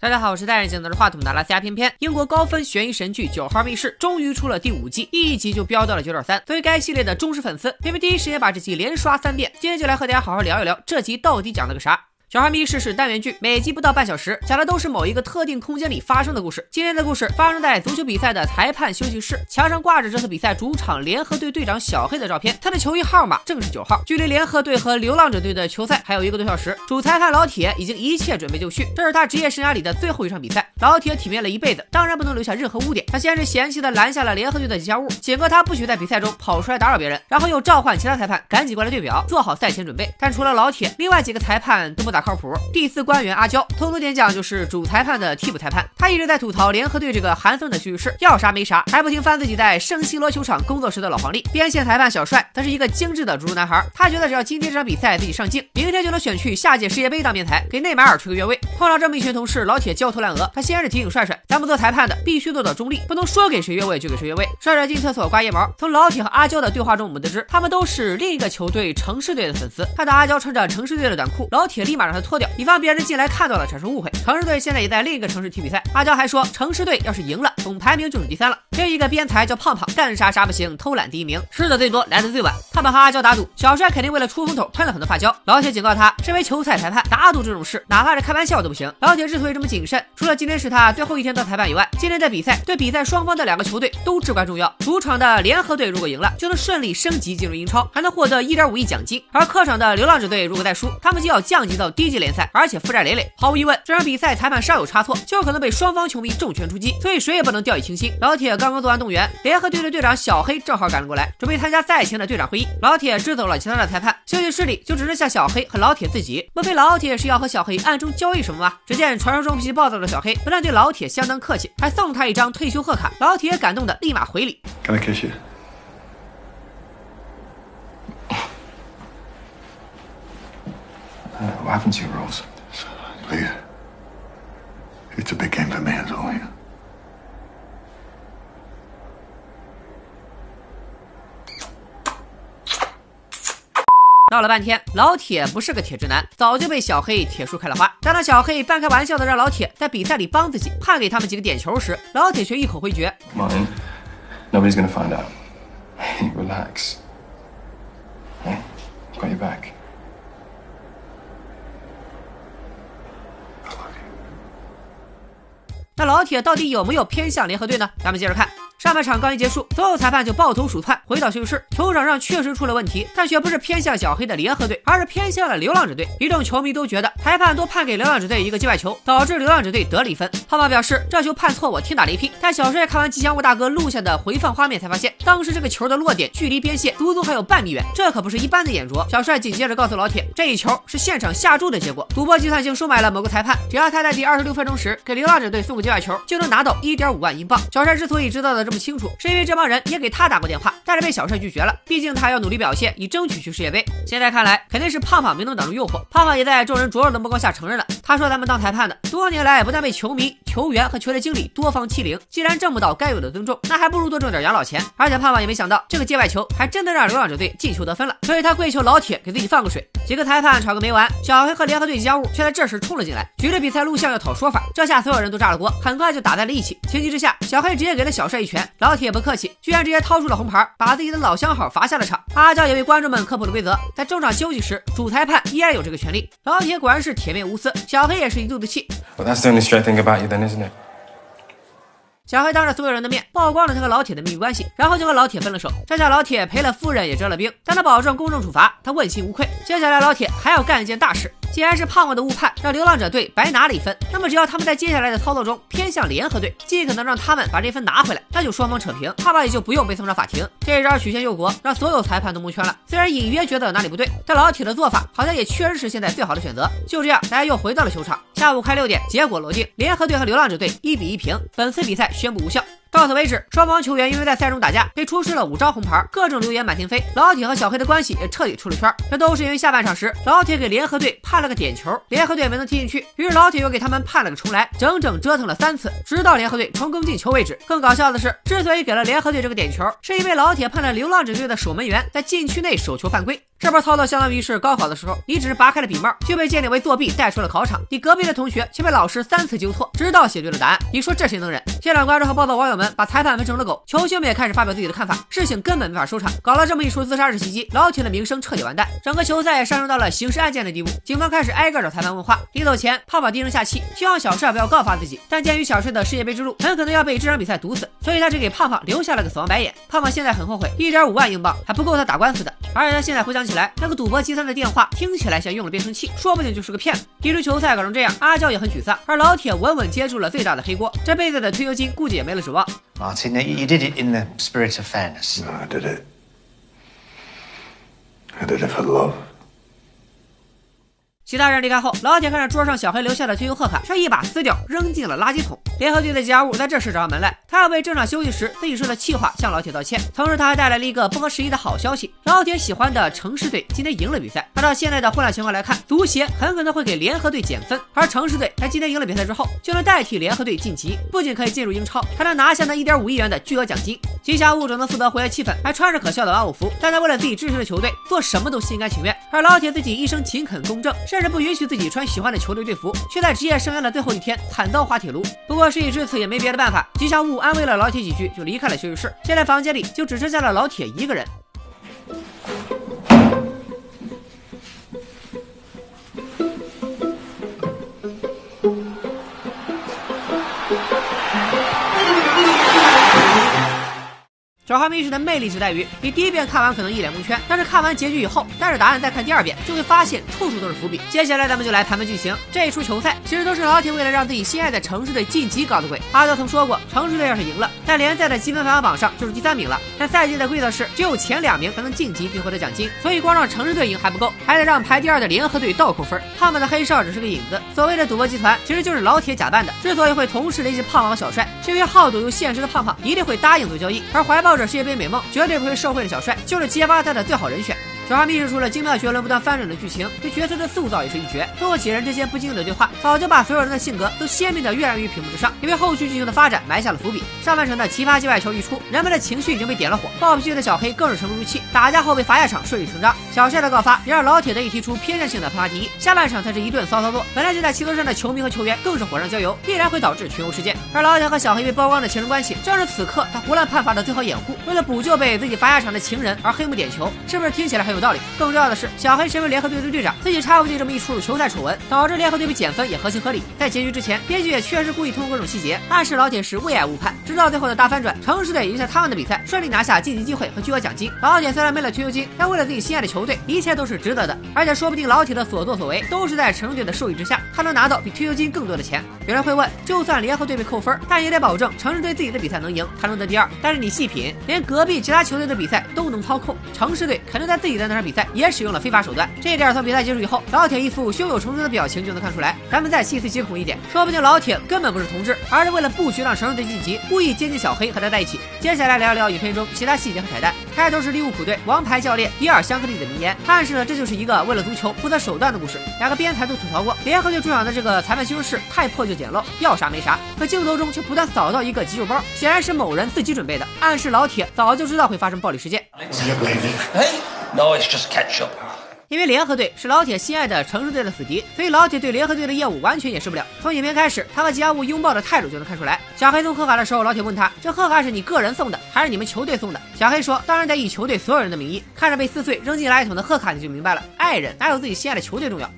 大家好，我是戴眼镜拿着话筒的拉斯加偏偏。英国高分悬疑神剧《九号密室》终于出了第五季，一集就飙到了九点三。作为该系列的忠实粉丝，偏偏第一时间把这集连刷三遍。今天就来和大家好好聊一聊这集到底讲了个啥。小哈密室是单元剧，每集不到半小时，讲的都是某一个特定空间里发生的故事。今天的故事发生在足球比赛的裁判休息室，墙上挂着这次比赛主场联合队队长小黑的照片，他的球衣号码正是九号。距离联合队和流浪者队的球赛还有一个多小时，主裁判老铁已经一切准备就绪，这是他职业生涯里的最后一场比赛。老铁体面了一辈子，当然不能留下任何污点。他先是嫌弃的拦下了联合队的吉祥物，警告他不许在比赛中跑出来打扰别人，然后又召唤其他裁判赶紧过来对表，做好赛前准备。但除了老铁，另外几个裁判都不打靠谱。第四。官员阿娇，通俗点讲就是主裁判的替补裁判。他一直在吐槽联合队这个寒酸的休息室，要啥没啥，还不停翻自己在圣西罗球场工作时的老黄历。边线裁判小帅则是一个精致的猪猪男孩，他觉得只要今天这场比赛自己上镜，明天就能选去下届世界杯当面裁，给内马尔吹个越位。碰到这么一群同事，老铁焦头烂额。他先是提醒帅帅，咱们做裁判的必须做到中立，不能说给谁越位就给谁越位。帅帅进厕所刮腋毛，从老铁和阿娇的对话中，我们得知他们都是另一个球队城市队的粉丝。看到阿娇穿着城市队的短裤，老铁立马让他脱掉，以防别人进来看到了。产生误会，城市队现在也在另一个城市踢比赛。阿娇还说，城市队要是赢了，总排名就是第三了。另一个边裁叫胖胖，干啥啥不行，偷懒第一名，吃的最多，来的最晚。胖胖和阿娇打赌，小帅肯定为了出风头喷了很多发胶。老铁警告他，身为球赛裁判，打赌这种事，哪怕是开玩笑都不行。老铁之所以这么谨慎，除了今天是他最后一天当裁判以外，今天的比赛对比赛双方的两个球队都至关重要。主场的联合队如果赢了，就能顺利升级进入英超，还能获得一点五亿奖金；而客场的流浪者队如果再输，他们就要降级到低级联赛，而且负债累累。毫无疑问，这场比赛。裁判稍有差错，就可能被双方球迷重拳出击，所以谁也不能掉以轻心。老铁刚刚做完动员，联合队的队长小黑正好赶了过来，准备参加赛前的队长会议。老铁支走了其他的裁判，休息室里就只剩下小黑和老铁自己。莫非老铁是要和小黑暗中交易什么吗？只见传说中脾气暴躁的小黑，不但对老铁相当客气，还送他一张退休贺卡。老铁感动的立马回礼。Can I kiss you? What happened to your rose? Leah. It's a big game for me as well, yeah. 闹了半天，老铁不是个铁直男，早就被小黑铁树开了花。当当小黑半开玩笑的让老铁在比赛里帮自己判给他们几个点球时，老铁却一口回绝：“Mine, nobody's gonna find out. Relax. Got your back.” 那老铁到底有没有偏向联合队呢？咱们接着看。上半场刚一结束，所有裁判就抱头鼠窜回到休息室。球场上确实出了问题，但却不是偏向小黑的联合队，而是偏向了流浪者队。一众球迷都觉得裁判多判给流浪者队一个界外球，导致流浪者队得了一分。胖胖表示这球判错，我天打雷劈。但小帅看完吉祥物大哥录下的回放画面，才发现当时这个球的落点距离边线足足还有半米远，这可不是一般的眼拙。小帅紧接着告诉老铁，这一球是现场下注的结果，赌博计算性收买了某个裁判，只要他在第二十六分钟时给流浪者队送个界外球，就能拿到一点五万英镑。小帅之所以知道的这么清楚，是因为这帮人也给他打过电话，但是被小帅拒绝了。毕竟他要努力表现，以争取去世界杯。现在看来，肯定是胖胖没能挡住诱惑。胖胖也在众人灼热的目光下承认了。他说：“咱们当裁判的，多年来不但被球迷、球员和球队经理多方欺凌，既然挣不到该有的尊重，那还不如多挣点养老钱。”而且胖胖也没想到，这个界外球还真的让流浪者队进球得分了，所以他跪求老铁给自己放个水。几个裁判吵个没完，小黑和联合队吉祥物却在这时冲了进来，举着比赛录像要讨说法。这下所有人都炸了锅，很快就打在了一起。情急之下，小黑直接给了小帅一拳，老铁不客气。居然直接掏出了红牌，把自己的老相好罚下了场。阿娇也为观众们科普了规则，在中场休息时，主裁判依然有这个权利。老铁果然是铁面无私，小黑也是一肚子气。小黑当着所有人的面曝光了他和老铁的秘密关系，然后就和老铁分了手。这下老铁赔了夫人也折了兵，但他保证公正处罚，他问心无愧。接下来老铁还要干一件大事。既然是胖胖的误判让流浪者队白拿了一分，那么只要他们在接下来的操作中偏向联合队，尽可能让他们把这分拿回来，那就双方扯平，胖胖也就不用被送上法庭。这一招曲线救国，让所有裁判都蒙圈了。虽然隐约觉得哪里不对，但老铁的做法好像也确实是现在最好的选择。就这样，大家又回到了球场。下午快六点，结果落定，联合队和流浪者队一比一平，本次比赛宣布无效。到此为止，双方球员因为在赛中打架，被出示了五张红牌，各种流言满天飞。老铁和小黑的关系也彻底出了圈，这都是因为下半场时老铁给联合队判了个点球，联合队没能踢进去，于是老铁又给他们判了个重来，整整折腾了三次，直到联合队成功进球为止。更搞笑的是，之所以给了联合队这个点球，是因为老铁判了流浪者队的守门员在禁区内手球犯规。这波操作相当于是高考的时候，你只是拔开了笔帽，就被鉴定为作弊，带出了考场。你隔壁的同学却被老师三次纠错，直到写对了答案。你说这谁能忍？现场观众和暴躁网友们把裁判们成了狗，球星们也开始发表自己的看法。事情根本没法收场，搞了这么一出自杀式袭击，老铁的名声彻底完蛋。整个球赛也上升到了刑事案件的地步，警方开始挨个找裁判问话。临走前，胖胖低声下气，希望小帅不要告发自己。但鉴于小帅的世界杯之路很可能要被这场比赛堵死，所以他只给胖胖留下了个死亡白眼。胖胖现在很后悔，一点五万英镑还不够他打官司的。而且他现在回想起来，那个赌博集团的电话听起来像用了变声器，说不定就是个骗子。一出球赛搞成这样，阿娇也很沮丧，而老铁稳稳接住了最大的黑锅，这辈子的退休金估计也没了指望。Martin, you did it in the spirit of fairness. No, I did it. I did it for love. 其他人离开后，老铁看着桌上小黑留下的退休贺卡，却一把撕掉，扔进了垃圾桶。联合队的吉祥物在这时找上门来，他要为正常休息时自己说的气话向老铁道歉。同时，他还带来了一个不合时宜的好消息：老铁喜欢的城市队今天赢了比赛。按照现在的混乱情况来看，足协很可能会给联合队减分，而城市队在今天赢了比赛之后，就能代替联合队晋级，不仅可以进入英超，还能拿下那一点五亿元的巨额奖金。吉祥物只能负责活跃气氛，还穿着可笑的玩偶服，但他为了自己支持的球队，做什么都心甘情愿。而老铁自己一生勤恳公正，甚至不允许自己穿。喜欢的球队队服，却在职业生涯的最后一天惨遭滑铁卢。不过事已至此，也没别的办法。吉祥物安慰了老铁几句，就离开了休息室。现在房间里就只剩下了老铁一个人。《小号密室》的魅力就在于，你第一遍看完可能一脸蒙圈，但是看完结局以后，带着答案再看第二遍，就会发现处处都是伏笔。接下来咱们就来盘盘剧情。这一出球赛其实都是老铁为了让自己心爱的城市队晋级搞的鬼。阿德曾说过，城市队要是赢了，在联赛的积分排行榜上就是第三名了。但赛季的规则是，只有前两名才能晋级并获得奖金，所以光让城市队赢还不够，还得让排第二的联合队倒扣分。胖胖的黑哨只是个影子，所谓的赌博集团其实就是老铁假扮的。之所以会同时联系胖胖和小帅，是因为好赌又现实的胖胖一定会答应做交易，而怀抱着世界杯美梦。绝对不会受贿的小帅，就是揭发他的最好人选。小花密室除了精妙绝伦、不断翻转的剧情，对角色的塑造也是一绝。通过几人之间不经意的对话，早就把所有人的性格都鲜明的跃然于屏幕之上，也为后续剧情的发展埋下了伏笔。上半程的奇葩界外球一出，人们的情绪已经被点了火。暴脾气的小黑更是沉不住气，打架后被罚下场，顺理成章。小帅的告发也让老铁得以提出偏向性的判罚第一。下半场才是一顿骚操作，本来就在气头上的球迷和球员更是火上浇油，必然会导致群殴事件。而老铁和小黑被曝光的情人关系，正是此刻他胡乱判罚的最好掩护。为了补救被自己罚下场的情人而黑幕点球，是不是听起来很有道理？更重要的是。小黑身为联合队的队长，自己插不进这么一出球赛丑闻，导致联合队被减分也合情合理。在结局之前，编剧也确实故意通过各种细节暗示老铁是为爱误判，直到最后的大反转，城市队赢下他们的比赛，顺利拿下晋级机会和巨额奖金。老铁虽然没了退休金，但为了自己心爱的球队，一切都是值得的。而且说不定老铁的所作所为都是在城市队的授意之下，他能拿到比退休金更多的钱。有人会问，就算联合队被扣分，但也得保证城市队自己的比赛能赢，才能得第二。但是你细品，连隔壁其他球队的比赛都能操控，城市队肯定在自己的那场比赛也使用了非法手段。这一点从比赛结束以后，老铁一副胸有成竹的表情就能看出来。咱们再细思极恐一点，说不定老铁根本不是同志，而是为了不许让城市队晋级，故意接近小黑和他在一起。接下来聊一聊影片中其他细节和彩蛋。开头是利物浦队王牌教练比尔·香克利的名言，暗示了这就是一个为了足球不择手段的故事。两个边裁都吐槽过联合队主场的这个裁判修饰太破旧简陋，要啥没啥，可镜头中却不断扫到一个急救包，显然是某人自己准备的，暗示老铁早就知道会发生暴力事件。No, it's just ketchup. 因为联合队是老铁心爱的城市队的死敌，所以老铁对联合队的业务完全掩饰不了。从影片开始，他和吉祥物拥抱的态度就能看出来。小黑送贺卡的时候，老铁问他：“这贺卡是你个人送的，还是你们球队送的？”小黑说：“当然得以球队所有人的名义。”看着被撕碎扔进垃圾桶的贺卡，你就明白了，爱人哪有自己心爱的球队重要。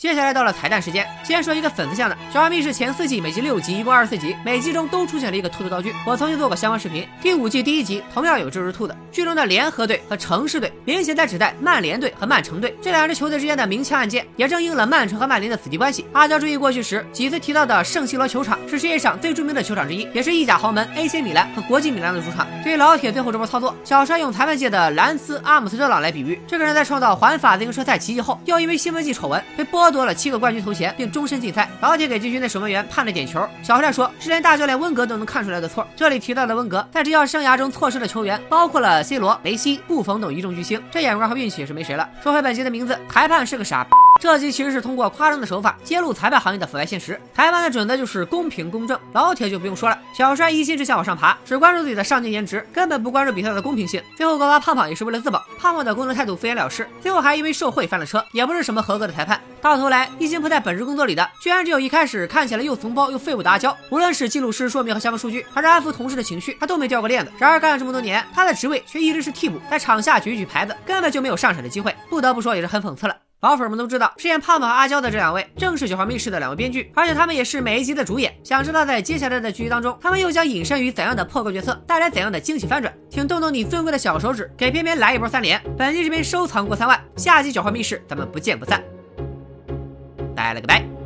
接下来到了彩蛋时间，先说一个粉丝向的《小花密室》前四季，每集六集，一共二十四集，每集中都出现了一个兔子道具。我曾经做过相关视频，第五季第一集同样有这只兔子。剧中的联合队和城市队明显在指代曼联队和曼城队这两支球队之间的明枪暗箭，也正应了曼城和曼联的死敌关系。阿娇追忆过去时几次提到的圣西罗球场是世界上最著名的球场之一，也是意甲豪门 AC 米兰和国际米兰的主场。对于老铁最后这波操作，小帅用裁判界的兰斯阿姆斯特朗来比喻，这个人在创造环法自行车赛奇迹后，又因为兴奋剂丑闻被剥夺了七个冠军头。衔并终身禁赛。老铁给禁军的守门员判了点球。小帅说，是连大教练温格都能看出来的错。这里提到的温格，在职教生涯中错失的球员包括了 C 罗、梅西、布冯等一众巨星。这眼光和运气也是没谁了。说回本集的名字，裁判是个傻。这集其实是通过夸张的手法揭露裁判行业的腐败现实。裁判的准则就是公平公正，老铁就不用说了。小帅一心只想往上爬，只关注自己的上镜颜值，根本不关注比赛的公平性。最后告发胖胖也是为了自保，胖胖的工作态度敷衍了事，最后还因为受贿翻了车，也不是什么合格的裁判。到头来，一心不在本职工作里的，居然只有一开始看起来又怂包又废物的阿娇。无论是记录师说明和相关数据，还是安抚同事的情绪，他都没掉过链子。然而干了这么多年，他的职位却一直是替补，在场下举举牌子，根本就没有上场的机会。不得不说，也是很讽刺了。老粉们都知道，饰演胖胖和阿娇的这两位正是《九号密室》的两位编剧，而且他们也是每一集的主演。想知道在接下来的剧集当中，他们又将隐身于怎样的破格角色，带来怎样的惊喜翻转？请动动你尊贵的小手指，给偏偏来一波三连！本期视频收藏过三万，下期《九号密室》咱们不见不散。拜了个拜。